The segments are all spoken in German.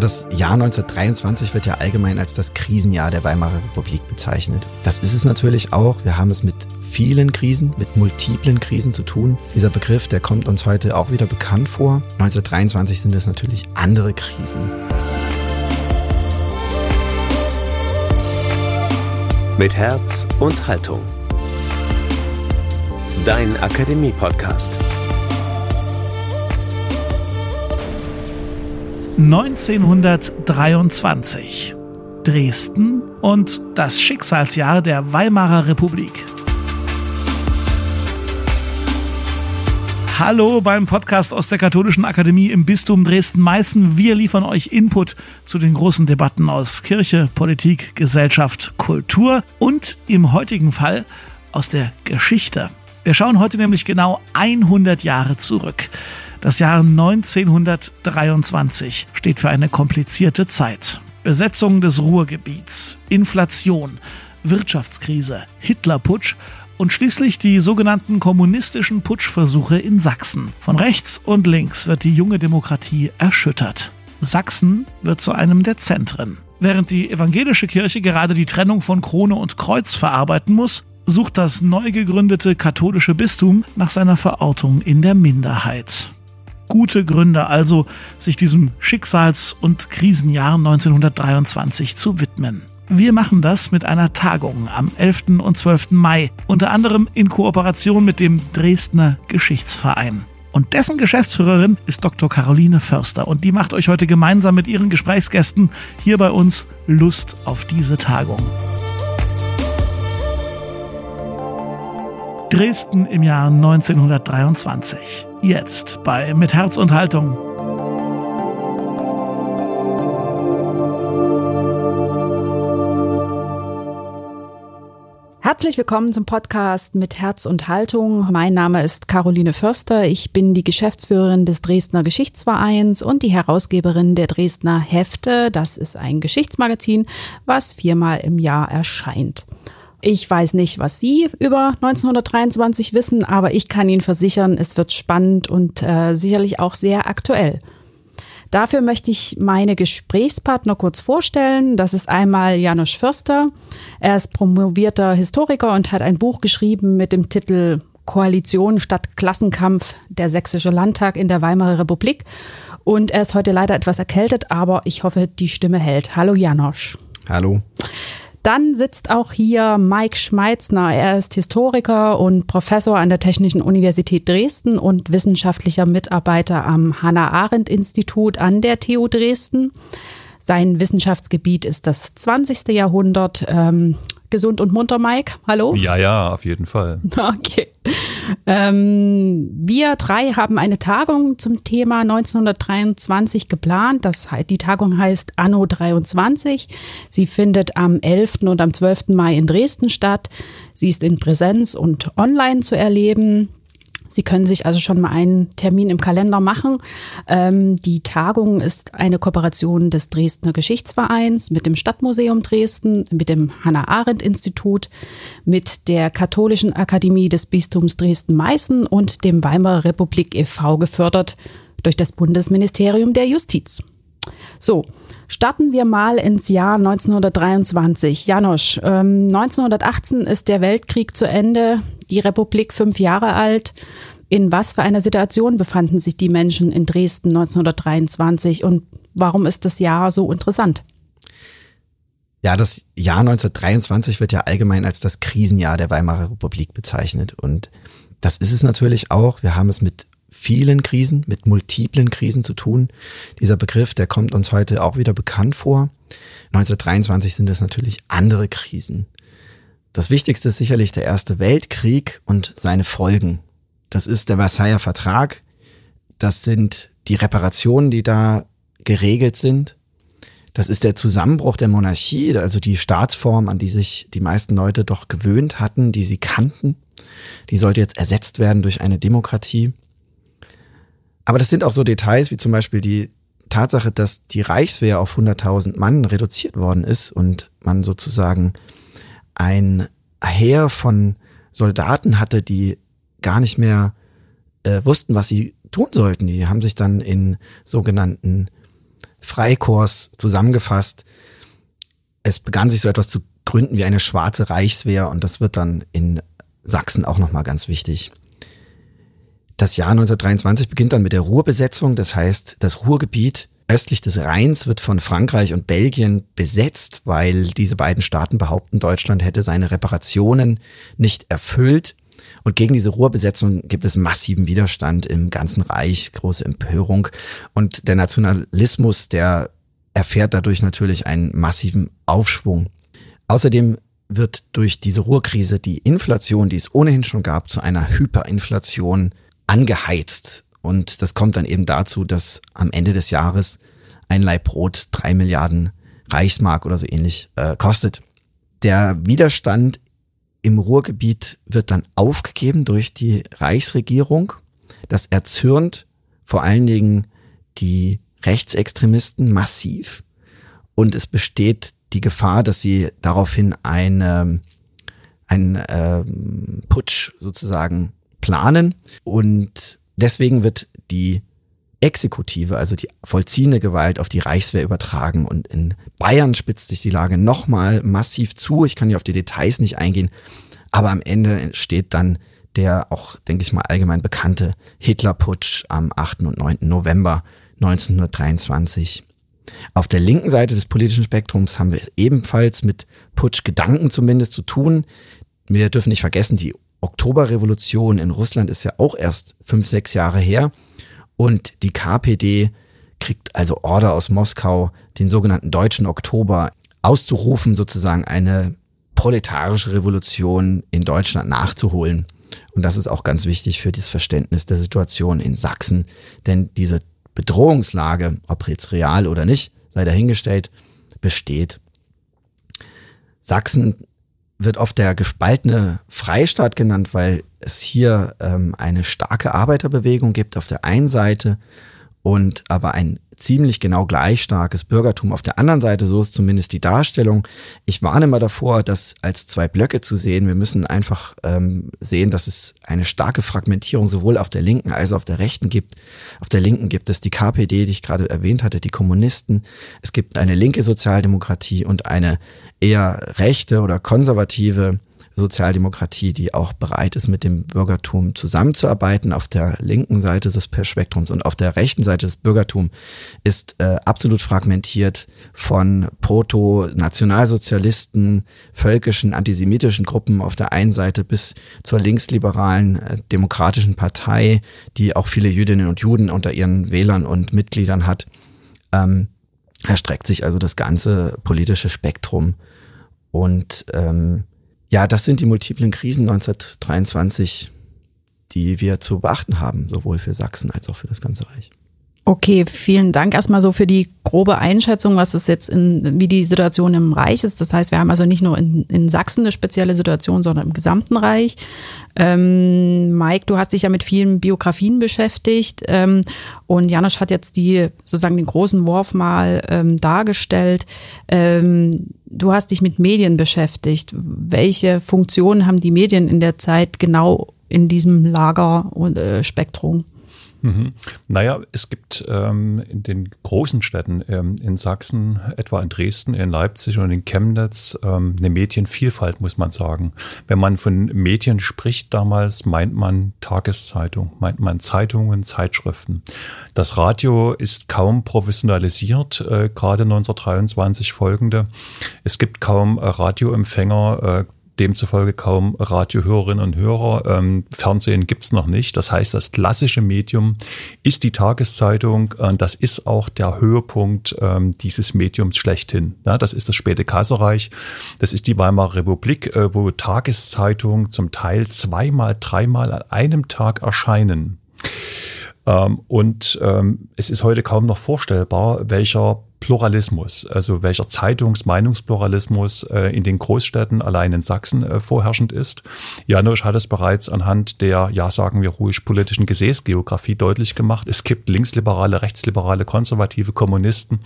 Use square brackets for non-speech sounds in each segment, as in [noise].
Das Jahr 1923 wird ja allgemein als das Krisenjahr der Weimarer Republik bezeichnet. Das ist es natürlich auch. Wir haben es mit vielen Krisen, mit multiplen Krisen zu tun. Dieser Begriff, der kommt uns heute auch wieder bekannt vor. 1923 sind es natürlich andere Krisen. Mit Herz und Haltung. Dein Akademie-Podcast. 1923. Dresden und das Schicksalsjahr der Weimarer Republik. Hallo beim Podcast aus der Katholischen Akademie im Bistum Dresden-Meißen. Wir liefern euch Input zu den großen Debatten aus Kirche, Politik, Gesellschaft, Kultur und im heutigen Fall aus der Geschichte. Wir schauen heute nämlich genau 100 Jahre zurück. Das Jahr 1923 steht für eine komplizierte Zeit. Besetzung des Ruhrgebiets, Inflation, Wirtschaftskrise, Hitlerputsch und schließlich die sogenannten kommunistischen Putschversuche in Sachsen. Von rechts und links wird die junge Demokratie erschüttert. Sachsen wird zu einem der Zentren. Während die evangelische Kirche gerade die Trennung von Krone und Kreuz verarbeiten muss, sucht das neu gegründete katholische Bistum nach seiner Verortung in der Minderheit gute Gründe also, sich diesem Schicksals- und Krisenjahr 1923 zu widmen. Wir machen das mit einer Tagung am 11. und 12. Mai, unter anderem in Kooperation mit dem Dresdner Geschichtsverein. Und dessen Geschäftsführerin ist Dr. Caroline Förster und die macht euch heute gemeinsam mit ihren Gesprächsgästen hier bei uns Lust auf diese Tagung. Dresden im Jahr 1923. Jetzt bei Mit Herz und Haltung. Herzlich willkommen zum Podcast mit Herz und Haltung. Mein Name ist Caroline Förster. Ich bin die Geschäftsführerin des Dresdner Geschichtsvereins und die Herausgeberin der Dresdner Hefte. Das ist ein Geschichtsmagazin, was viermal im Jahr erscheint. Ich weiß nicht, was Sie über 1923 wissen, aber ich kann Ihnen versichern, es wird spannend und äh, sicherlich auch sehr aktuell. Dafür möchte ich meine Gesprächspartner kurz vorstellen. Das ist einmal Janusz Förster. Er ist promovierter Historiker und hat ein Buch geschrieben mit dem Titel Koalition statt Klassenkampf, der Sächsische Landtag in der Weimarer Republik. Und er ist heute leider etwas erkältet, aber ich hoffe, die Stimme hält. Hallo Janosch. Hallo. Dann sitzt auch hier Mike Schmeitzner. Er ist Historiker und Professor an der Technischen Universität Dresden und wissenschaftlicher Mitarbeiter am Hannah-Arendt-Institut an der TU Dresden. Sein Wissenschaftsgebiet ist das 20. Jahrhundert. Ähm, gesund und munter, Mike? Hallo? Ja, ja, auf jeden Fall. [laughs] Okay. Ähm, wir drei haben eine Tagung zum Thema 1923 geplant. Das, die Tagung heißt Anno 23. Sie findet am 11. und am 12. Mai in Dresden statt. Sie ist in Präsenz und online zu erleben. Sie können sich also schon mal einen Termin im Kalender machen. Ähm, die Tagung ist eine Kooperation des Dresdner Geschichtsvereins mit dem Stadtmuseum Dresden, mit dem Hannah-Arendt-Institut, mit der Katholischen Akademie des Bistums Dresden-Meißen und dem Weimarer Republik e.V. gefördert durch das Bundesministerium der Justiz. So, starten wir mal ins Jahr 1923. Janosch, ähm, 1918 ist der Weltkrieg zu Ende, die Republik fünf Jahre alt. In was für einer Situation befanden sich die Menschen in Dresden 1923 und warum ist das Jahr so interessant? Ja, das Jahr 1923 wird ja allgemein als das Krisenjahr der Weimarer Republik bezeichnet. Und das ist es natürlich auch. Wir haben es mit vielen Krisen, mit multiplen Krisen zu tun. Dieser Begriff, der kommt uns heute auch wieder bekannt vor. 1923 sind es natürlich andere Krisen. Das Wichtigste ist sicherlich der Erste Weltkrieg und seine Folgen. Das ist der Versailler Vertrag. Das sind die Reparationen, die da geregelt sind. Das ist der Zusammenbruch der Monarchie, also die Staatsform, an die sich die meisten Leute doch gewöhnt hatten, die sie kannten. Die sollte jetzt ersetzt werden durch eine Demokratie. Aber das sind auch so Details wie zum Beispiel die Tatsache, dass die Reichswehr auf 100.000 Mann reduziert worden ist und man sozusagen ein Heer von Soldaten hatte, die gar nicht mehr äh, wussten, was sie tun sollten. Die haben sich dann in sogenannten Freikorps zusammengefasst. Es begann sich so etwas zu gründen wie eine schwarze Reichswehr und das wird dann in Sachsen auch nochmal ganz wichtig. Das Jahr 1923 beginnt dann mit der Ruhrbesetzung, das heißt, das Ruhrgebiet östlich des Rheins wird von Frankreich und Belgien besetzt, weil diese beiden Staaten behaupten, Deutschland hätte seine Reparationen nicht erfüllt. Und gegen diese Ruhrbesetzung gibt es massiven Widerstand im ganzen Reich, große Empörung. Und der Nationalismus, der erfährt dadurch natürlich einen massiven Aufschwung. Außerdem wird durch diese Ruhrkrise die Inflation, die es ohnehin schon gab, zu einer Hyperinflation angeheizt. Und das kommt dann eben dazu, dass am Ende des Jahres ein Leib Brot drei Milliarden Reichsmark oder so ähnlich äh, kostet. Der Widerstand im Ruhrgebiet wird dann aufgegeben durch die Reichsregierung. Das erzürnt vor allen Dingen die Rechtsextremisten massiv. Und es besteht die Gefahr, dass sie daraufhin eine, einen äh, Putsch sozusagen planen. Und deswegen wird die Exekutive, also die vollziehende Gewalt auf die Reichswehr übertragen. Und in Bayern spitzt sich die Lage nochmal massiv zu. Ich kann hier auf die Details nicht eingehen. Aber am Ende steht dann der auch, denke ich mal, allgemein bekannte Hitlerputsch am 8. und 9. November 1923. Auf der linken Seite des politischen Spektrums haben wir ebenfalls mit Putschgedanken zumindest zu tun. Wir dürfen nicht vergessen, die Oktoberrevolution in Russland ist ja auch erst fünf, sechs Jahre her. Und die KPD kriegt also Order aus Moskau, den sogenannten Deutschen Oktober auszurufen, sozusagen eine proletarische Revolution in Deutschland nachzuholen. Und das ist auch ganz wichtig für das Verständnis der Situation in Sachsen, denn diese Bedrohungslage, ob jetzt real oder nicht, sei dahingestellt, besteht. Sachsen wird oft der gespaltene Freistaat genannt, weil es hier ähm, eine starke Arbeiterbewegung gibt auf der einen Seite und aber ein ziemlich genau gleich starkes Bürgertum auf der anderen Seite, so ist zumindest die Darstellung. Ich warne mal davor, das als zwei Blöcke zu sehen. Wir müssen einfach ähm, sehen, dass es eine starke Fragmentierung sowohl auf der linken als auch auf der rechten gibt. Auf der linken gibt es die KPD, die ich gerade erwähnt hatte, die Kommunisten. Es gibt eine linke Sozialdemokratie und eine eher rechte oder konservative Sozialdemokratie, die auch bereit ist, mit dem Bürgertum zusammenzuarbeiten. Auf der linken Seite des Spektrums und auf der rechten Seite des Bürgertums ist äh, absolut fragmentiert von Proto-Nationalsozialisten, völkischen, antisemitischen Gruppen auf der einen Seite bis zur linksliberalen äh, demokratischen Partei, die auch viele Jüdinnen und Juden unter ihren Wählern und Mitgliedern hat. Ähm, erstreckt sich also das ganze politische Spektrum. Und ähm, ja, das sind die multiplen Krisen 1923, die wir zu beachten haben, sowohl für Sachsen als auch für das ganze Reich. Okay, vielen Dank erstmal so für die grobe Einschätzung, was es jetzt in, wie die Situation im Reich ist. Das heißt, wir haben also nicht nur in, in Sachsen eine spezielle Situation, sondern im gesamten Reich. Ähm, Mike, du hast dich ja mit vielen Biografien beschäftigt ähm, und Janusz hat jetzt die sozusagen den großen Wurf mal ähm, dargestellt. Ähm, du hast dich mit Medien beschäftigt. Welche Funktionen haben die Medien in der Zeit genau in diesem Lager und äh, Spektrum? Mhm. Naja, es gibt ähm, in den großen Städten ähm, in Sachsen, etwa in Dresden, in Leipzig und in Chemnitz, ähm, eine Medienvielfalt, muss man sagen. Wenn man von Medien spricht damals, meint man Tageszeitung, meint man Zeitungen, Zeitschriften. Das Radio ist kaum professionalisiert, äh, gerade 1923 folgende. Es gibt kaum äh, Radioempfänger, äh, demzufolge kaum Radiohörerinnen und Hörer. Ähm, Fernsehen gibt's noch nicht. Das heißt, das klassische Medium ist die Tageszeitung. Äh, das ist auch der Höhepunkt ähm, dieses Mediums schlechthin. Ja, das ist das späte Kaiserreich. Das ist die Weimarer Republik, äh, wo Tageszeitungen zum Teil zweimal, dreimal an einem Tag erscheinen. Ähm, und ähm, es ist heute kaum noch vorstellbar, welcher Pluralismus, also welcher Zeitungs-Meinungspluralismus äh, in den Großstädten allein in Sachsen äh, vorherrschend ist. Janusz hat es bereits anhand der, ja sagen wir ruhig, politischen Gesäßgeografie deutlich gemacht. Es gibt linksliberale, rechtsliberale, konservative Kommunisten,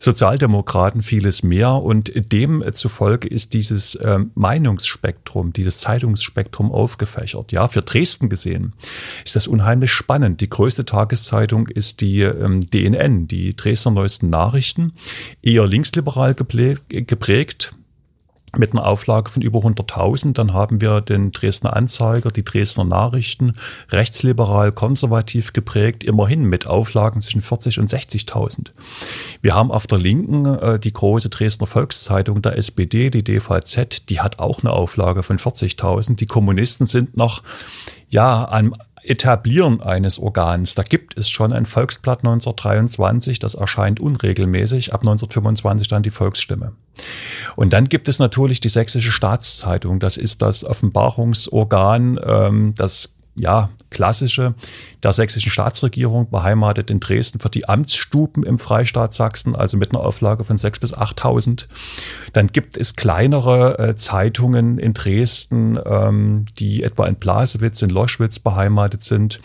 Sozialdemokraten, vieles mehr. Und demzufolge ist dieses äh, Meinungsspektrum, dieses Zeitungsspektrum aufgefächert. Ja, für Dresden gesehen ist das unheimlich spannend. Die größte Tageszeitung ist die ähm, DNN, die Dresdner Neuesten Nachrichten, eher linksliberal geprägt mit einer Auflage von über 100.000. Dann haben wir den Dresdner Anzeiger, die Dresdner Nachrichten, rechtsliberal, konservativ geprägt, immerhin mit Auflagen zwischen 40 und 60.000. Wir haben auf der Linken äh, die große Dresdner Volkszeitung der SPD, die DVZ, die hat auch eine Auflage von 40.000. Die Kommunisten sind noch ja, an Etablieren eines Organs. Da gibt es schon ein Volksblatt 1923, das erscheint unregelmäßig, ab 1925 dann die Volksstimme. Und dann gibt es natürlich die Sächsische Staatszeitung. Das ist das Offenbarungsorgan, ähm, das ja, klassische der sächsischen Staatsregierung, beheimatet in Dresden für die Amtsstuben im Freistaat Sachsen, also mit einer Auflage von 6.000 bis 8.000. Dann gibt es kleinere äh, Zeitungen in Dresden, ähm, die etwa in Blasewitz, in Loschwitz beheimatet sind.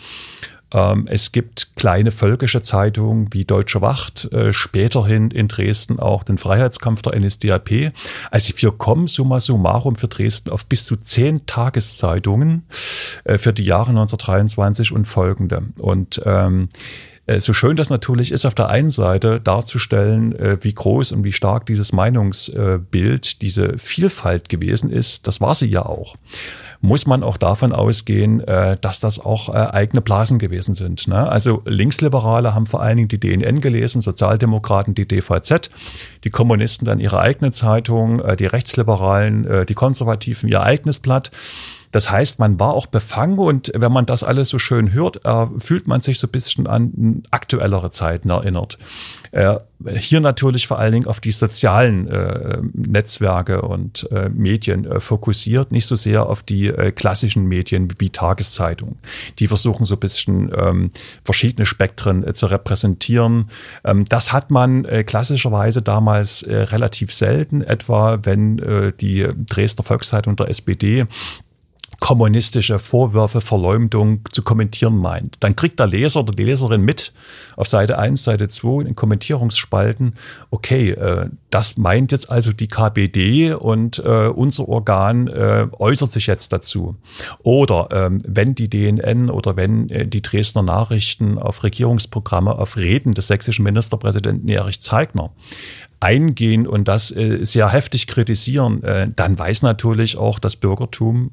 Ähm, es gibt kleine völkische Zeitungen wie Deutsche Wacht, äh, späterhin in Dresden auch den Freiheitskampf der NSDAP. Also wir kommen summa summarum für Dresden auf bis zu zehn Tageszeitungen äh, für die Jahre 1923 und folgende. Und ähm, äh, so schön das natürlich ist, auf der einen Seite darzustellen, äh, wie groß und wie stark dieses Meinungsbild, diese Vielfalt gewesen ist, das war sie ja auch muss man auch davon ausgehen, äh, dass das auch äh, eigene Blasen gewesen sind. Ne? Also Linksliberale haben vor allen Dingen die DNN gelesen, Sozialdemokraten die DVZ, die Kommunisten dann ihre eigene Zeitung, äh, die Rechtsliberalen, die Konservativen ihr eigenes Blatt. Das heißt, man war auch befangen und wenn man das alles so schön hört, äh, fühlt man sich so ein bisschen an aktuellere Zeiten erinnert. Äh, hier natürlich vor allen Dingen auf die sozialen äh, Netzwerke und äh, Medien äh, fokussiert, nicht so sehr auf die äh, klassischen Medien wie Tageszeitungen. Die versuchen so ein bisschen ähm, verschiedene Spektren zu repräsentieren. Ähm, das hat man klassischerweise damals relativ selten, etwa wenn die Dresdner Volkszeitung der SPD kommunistische Vorwürfe, Verleumdung zu kommentieren meint. Dann kriegt der Leser oder die Leserin mit auf Seite 1, Seite 2 in Kommentierungsspalten, okay, äh, das meint jetzt also die KPD und äh, unser Organ äh, äußert sich jetzt dazu. Oder ähm, wenn die DNN oder wenn äh, die Dresdner Nachrichten auf Regierungsprogramme, auf Reden des sächsischen Ministerpräsidenten Erich Zeigner eingehen und das äh, sehr heftig kritisieren, äh, dann weiß natürlich auch das Bürgertum,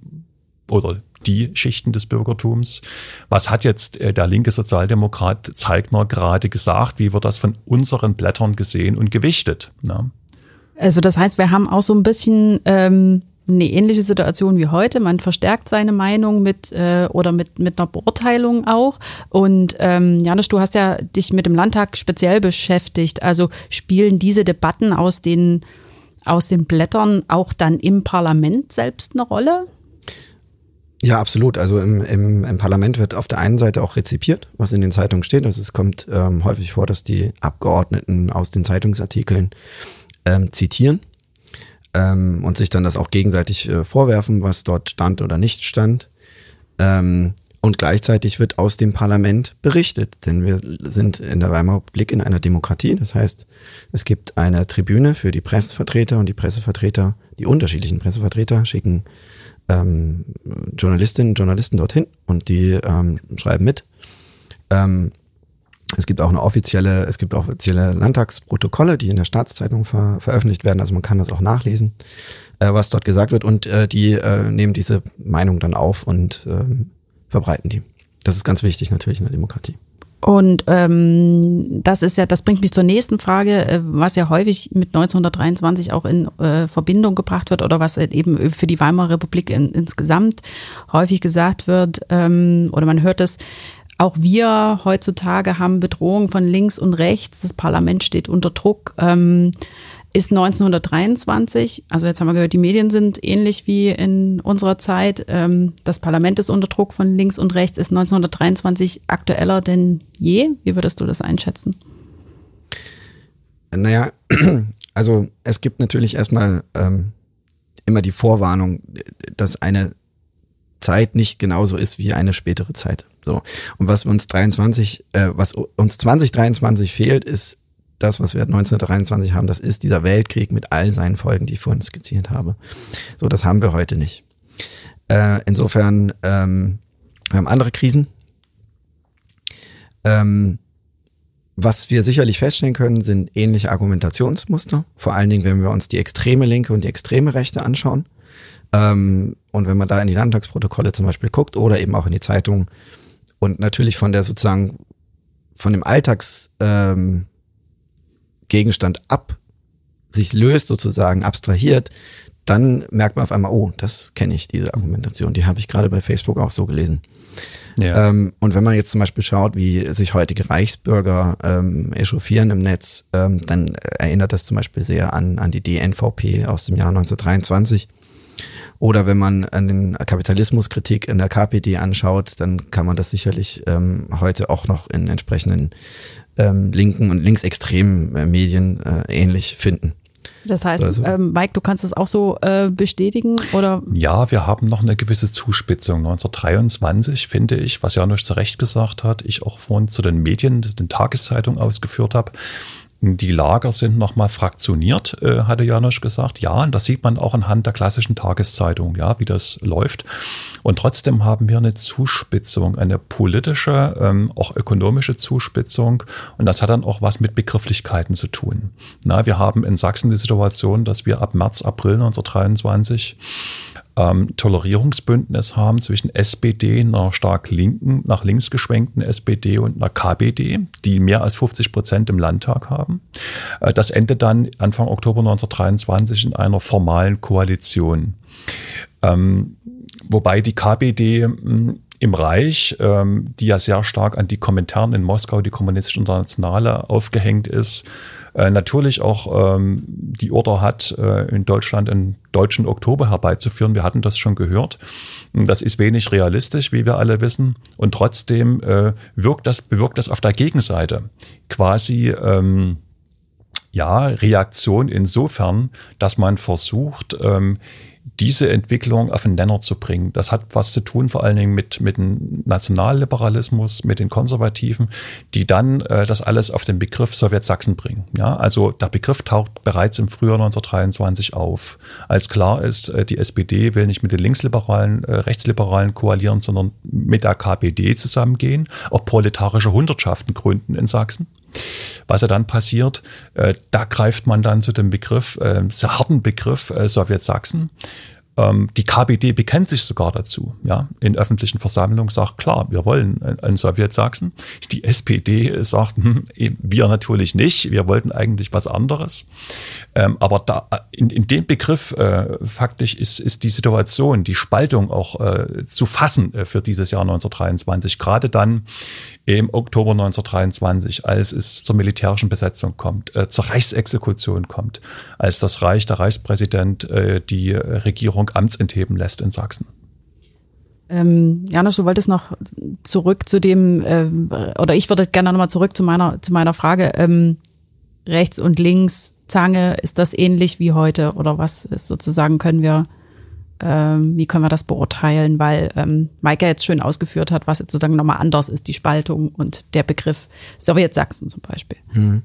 oder die Schichten des Bürgertums. Was hat jetzt äh, der linke Sozialdemokrat Zeigner gerade gesagt? Wie wird das von unseren Blättern gesehen und gewichtet? Ne? Also das heißt, wir haben auch so ein bisschen ähm, eine ähnliche Situation wie heute. Man verstärkt seine Meinung mit äh, oder mit, mit einer Beurteilung auch. Und ähm, Janusz, du hast ja dich mit dem Landtag speziell beschäftigt. Also spielen diese Debatten aus den aus den Blättern auch dann im Parlament selbst eine Rolle? Ja, absolut. Also im, im, im Parlament wird auf der einen Seite auch rezipiert, was in den Zeitungen steht. Also es kommt ähm, häufig vor, dass die Abgeordneten aus den Zeitungsartikeln ähm, zitieren ähm, und sich dann das auch gegenseitig äh, vorwerfen, was dort stand oder nicht stand. Ähm, und gleichzeitig wird aus dem Parlament berichtet, denn wir sind in der Weimarer Republik in einer Demokratie. Das heißt, es gibt eine Tribüne für die Pressevertreter und die Pressevertreter, die unterschiedlichen Pressevertreter schicken ähm, Journalistinnen und Journalisten dorthin und die ähm, schreiben mit. Ähm, es gibt auch eine offizielle, es gibt offizielle Landtagsprotokolle, die in der Staatszeitung ver veröffentlicht werden, also man kann das auch nachlesen, äh, was dort gesagt wird und äh, die äh, nehmen diese Meinung dann auf und ähm, verbreiten die. Das ist ganz wichtig natürlich in der Demokratie. Und ähm, das ist ja, das bringt mich zur nächsten Frage, äh, was ja häufig mit 1923 auch in äh, Verbindung gebracht wird oder was eben für die Weimarer Republik in, insgesamt häufig gesagt wird, ähm, oder man hört es, auch wir heutzutage haben Bedrohungen von links und rechts, das Parlament steht unter Druck. Ähm, ist 1923, also jetzt haben wir gehört, die Medien sind ähnlich wie in unserer Zeit. Ähm, das Parlament ist unter Druck von links und rechts, ist 1923 aktueller denn je. Wie würdest du das einschätzen? Naja, [clears throat] also es gibt natürlich erstmal ähm, immer die Vorwarnung, dass eine Zeit nicht genauso ist wie eine spätere Zeit. So. Und was uns 23, äh, was uns 2023 fehlt, ist das, was wir 1923 haben, das ist dieser Weltkrieg mit all seinen Folgen, die ich vorhin skizziert habe. So, das haben wir heute nicht. Äh, insofern, ähm, wir haben andere Krisen. Ähm, was wir sicherlich feststellen können, sind ähnliche Argumentationsmuster. Vor allen Dingen, wenn wir uns die extreme Linke und die extreme Rechte anschauen. Ähm, und wenn man da in die Landtagsprotokolle zum Beispiel guckt oder eben auch in die Zeitung und natürlich von der sozusagen von dem Alltagsgegenstand ähm, ab sich löst sozusagen, abstrahiert, dann merkt man auf einmal, oh, das kenne ich, diese Argumentation. Die habe ich gerade bei Facebook auch so gelesen. Ja. Ähm, und wenn man jetzt zum Beispiel schaut, wie sich heutige Reichsbürger ähm, echauffieren im Netz, ähm, dann erinnert das zum Beispiel sehr an, an die DNVP aus dem Jahr 1923. Oder wenn man an den Kapitalismuskritik in der KPD anschaut, dann kann man das sicherlich ähm, heute auch noch in entsprechenden ähm, linken und linksextremen äh, Medien äh, ähnlich finden. Das heißt, also, ähm, Mike, du kannst das auch so äh, bestätigen oder? Ja, wir haben noch eine gewisse Zuspitzung. 1923 finde ich, was Janusz zu Recht gesagt hat, ich auch vorhin zu den Medien, den Tageszeitungen ausgeführt habe, die Lager sind nochmal fraktioniert, äh, hatte Janosch gesagt. Ja, und das sieht man auch anhand der klassischen Tageszeitung, ja, wie das läuft. Und trotzdem haben wir eine Zuspitzung, eine politische, ähm, auch ökonomische Zuspitzung. Und das hat dann auch was mit Begrifflichkeiten zu tun. Na, wir haben in Sachsen die Situation, dass wir ab März, April 1923 ähm, Tolerierungsbündnis haben zwischen SPD, einer stark linken, nach links geschwenkten SPD und einer KPD, die mehr als 50 Prozent im Landtag haben. Äh, das endet dann Anfang Oktober 1923 in einer formalen Koalition. Ähm, wobei die KPD hm, im Reich, ähm, die ja sehr stark an die Kommentaren in Moskau, die kommunistische Internationale, aufgehängt ist, äh, natürlich auch ähm, die Order hat, äh, in Deutschland einen deutschen Oktober herbeizuführen. Wir hatten das schon gehört. Das ist wenig realistisch, wie wir alle wissen. Und trotzdem äh, wirkt das, bewirkt das auf der Gegenseite quasi ähm, ja, Reaktion insofern, dass man versucht, ähm, diese Entwicklung auf den Nenner zu bringen. Das hat was zu tun vor allen Dingen mit, mit dem Nationalliberalismus, mit den Konservativen, die dann äh, das alles auf den Begriff Sowjetsachsen bringen. Ja, also der Begriff taucht bereits im Frühjahr 1923 auf. Als klar ist, äh, die SPD will nicht mit den Linksliberalen, äh, Rechtsliberalen koalieren, sondern mit der KPD zusammengehen, auch proletarische Hundertschaften gründen in Sachsen. Was ja dann passiert, äh, da greift man dann zu dem Begriff, äh, harten Begriff äh, Sowjet-Sachsen. Ähm, die KPD bekennt sich sogar dazu, ja, in öffentlichen Versammlungen sagt, klar, wir wollen ein Sowjet-Sachsen. Die SPD sagt, hm, wir natürlich nicht, wir wollten eigentlich was anderes. Ähm, aber da, in, in dem Begriff äh, faktisch ist, ist die Situation, die Spaltung auch äh, zu fassen äh, für dieses Jahr 1923. Gerade dann im Oktober 1923, als es zur militärischen Besetzung kommt, äh, zur Reichsexekution kommt, als das Reich, der Reichspräsident äh, die Regierung amtsentheben lässt in Sachsen. Ähm, Janusz, du wolltest noch zurück zu dem, äh, oder ich würde gerne nochmal zurück zu meiner, zu meiner Frage, ähm, rechts und links, Zange, ist das ähnlich wie heute oder was ist sozusagen, können wir ähm, wie können wir das beurteilen, weil ähm, Maike jetzt schön ausgeführt hat, was jetzt sozusagen nochmal anders ist, die Spaltung und der Begriff Sowjetsachsen zum Beispiel. Hm.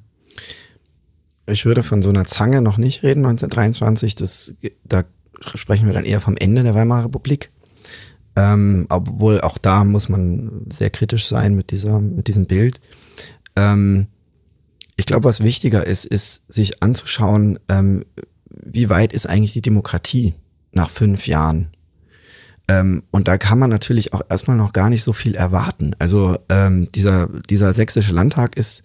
Ich würde von so einer Zange noch nicht reden, 1923. Das, da sprechen wir dann eher vom Ende der Weimarer Republik. Ähm, obwohl auch da muss man sehr kritisch sein mit dieser, mit diesem Bild. Ähm, ich glaube, was wichtiger ist, ist sich anzuschauen, ähm, wie weit ist eigentlich die Demokratie nach fünf Jahren. Ähm, und da kann man natürlich auch erstmal noch gar nicht so viel erwarten. Also ähm, dieser, dieser sächsische Landtag ist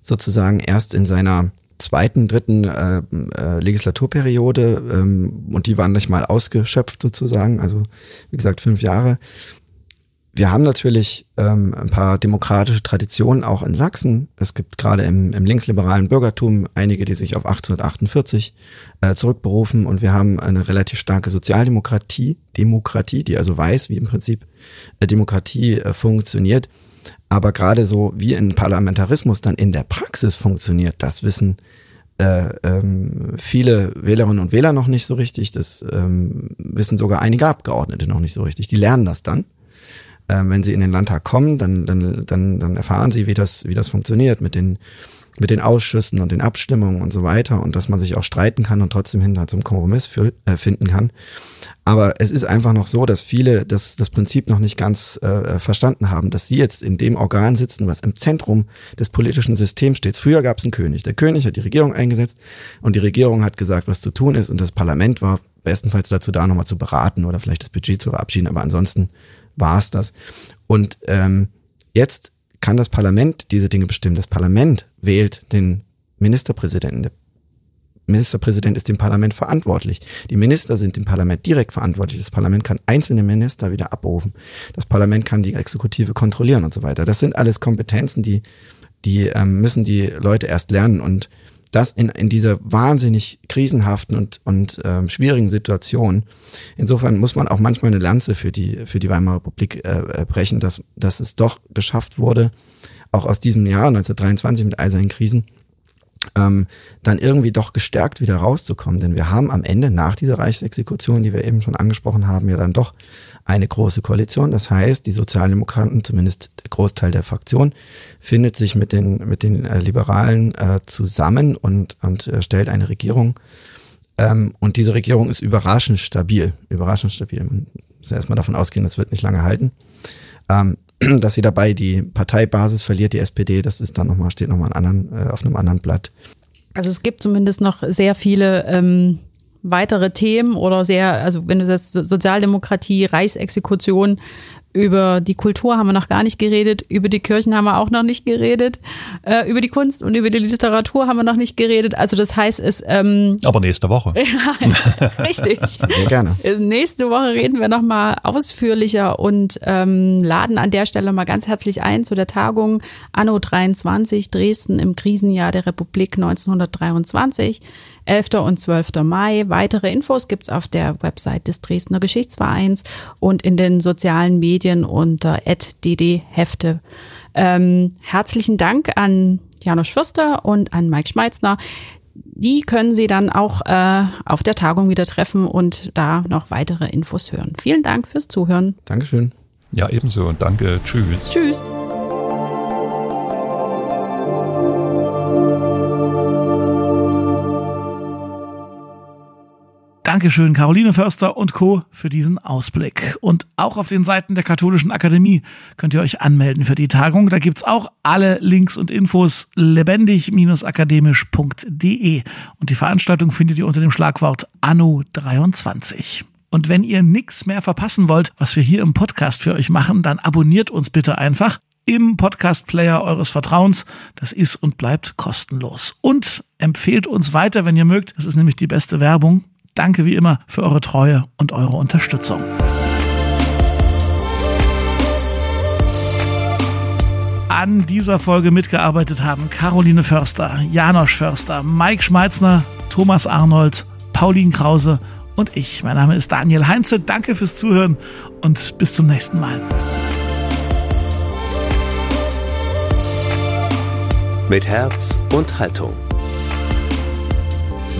sozusagen erst in seiner zweiten, dritten äh, äh, Legislaturperiode ähm, und die waren nicht mal ausgeschöpft sozusagen, also wie gesagt fünf Jahre wir haben natürlich ähm, ein paar demokratische Traditionen auch in Sachsen. Es gibt gerade im, im linksliberalen Bürgertum einige, die sich auf 1848 äh, zurückberufen und wir haben eine relativ starke Sozialdemokratie, Demokratie, die also weiß, wie im Prinzip äh, Demokratie äh, funktioniert. Aber gerade so wie ein Parlamentarismus dann in der Praxis funktioniert, das wissen äh, ähm, viele Wählerinnen und Wähler noch nicht so richtig, das ähm, wissen sogar einige Abgeordnete noch nicht so richtig. Die lernen das dann. Ähm, wenn sie in den Landtag kommen, dann, dann, dann, dann erfahren sie, wie das, wie das funktioniert mit den mit den Ausschüssen und den Abstimmungen und so weiter und dass man sich auch streiten kann und trotzdem hinter zum Kompromiss für, äh, finden kann. Aber es ist einfach noch so, dass viele das, das Prinzip noch nicht ganz äh, verstanden haben, dass sie jetzt in dem Organ sitzen, was im Zentrum des politischen Systems steht. Früher gab es einen König. Der König hat die Regierung eingesetzt und die Regierung hat gesagt, was zu tun ist und das Parlament war bestenfalls dazu da, nochmal zu beraten oder vielleicht das Budget zu verabschieden, aber ansonsten war es das. Und ähm, jetzt kann das Parlament diese Dinge bestimmen. Das Parlament wählt den Ministerpräsidenten. Der Ministerpräsident ist dem Parlament verantwortlich. Die Minister sind dem Parlament direkt verantwortlich. Das Parlament kann einzelne Minister wieder abberufen. Das Parlament kann die Exekutive kontrollieren und so weiter. Das sind alles Kompetenzen, die, die ähm, müssen die Leute erst lernen. Und das in, in dieser wahnsinnig krisenhaften und, und ähm, schwierigen Situation. Insofern muss man auch manchmal eine Lanze für die, für die Weimarer Republik äh, äh brechen, dass, dass es doch geschafft wurde, auch aus diesem Jahr 1923 mit all seinen Krisen, ähm, dann irgendwie doch gestärkt wieder rauszukommen. Denn wir haben am Ende nach dieser Reichsexekution, die wir eben schon angesprochen haben, ja dann doch eine große Koalition. Das heißt, die Sozialdemokraten, zumindest der Großteil der Fraktion, findet sich mit den, mit den äh, Liberalen äh, zusammen und, und äh, stellt eine Regierung. Ähm, und diese Regierung ist überraschend stabil. Überraschend stabil. Man muss ja erstmal davon ausgehen, das wird nicht lange halten. Ähm, [clears throat] dass sie dabei die Parteibasis verliert, die SPD, das ist dann nochmal, steht nochmal äh, auf einem anderen Blatt. Also es gibt zumindest noch sehr viele ähm, weitere Themen oder sehr, also wenn du sagst Sozialdemokratie, Reichsexekution, über die Kultur haben wir noch gar nicht geredet, über die Kirchen haben wir auch noch nicht geredet, äh, über die Kunst und über die Literatur haben wir noch nicht geredet. Also das heißt, es. Ähm, [laughs] Aber nächste Woche. ja, richtig. [laughs] Sehr gerne. Nächste Woche reden wir noch mal ausführlicher und ähm, laden an der Stelle mal ganz herzlich ein zu der Tagung Anno 23 Dresden im Krisenjahr der Republik 1923. 11. und 12. Mai. Weitere Infos gibt's auf der Website des Dresdner Geschichtsvereins und in den sozialen Medien unter @dd_hefte. Ähm, herzlichen Dank an Janusz Fürster und an Mike Schmeitzner. Die können Sie dann auch äh, auf der Tagung wieder treffen und da noch weitere Infos hören. Vielen Dank fürs Zuhören. Dankeschön. Ja, ebenso und danke. Tschüss. Tschüss. Dankeschön, Caroline Förster und Co. für diesen Ausblick. Und auch auf den Seiten der Katholischen Akademie könnt ihr euch anmelden für die Tagung. Da gibt's auch alle Links und Infos lebendig-akademisch.de. Und die Veranstaltung findet ihr unter dem Schlagwort Anno 23. Und wenn ihr nichts mehr verpassen wollt, was wir hier im Podcast für euch machen, dann abonniert uns bitte einfach im Podcast-Player eures Vertrauens. Das ist und bleibt kostenlos. Und empfehlt uns weiter, wenn ihr mögt. Das ist nämlich die beste Werbung. Danke wie immer für eure Treue und eure Unterstützung. An dieser Folge mitgearbeitet haben Caroline Förster, Janosch Förster, Mike Schmeitzner, Thomas Arnold, Pauline Krause und ich. Mein Name ist Daniel Heinze. Danke fürs Zuhören und bis zum nächsten Mal. Mit Herz und Haltung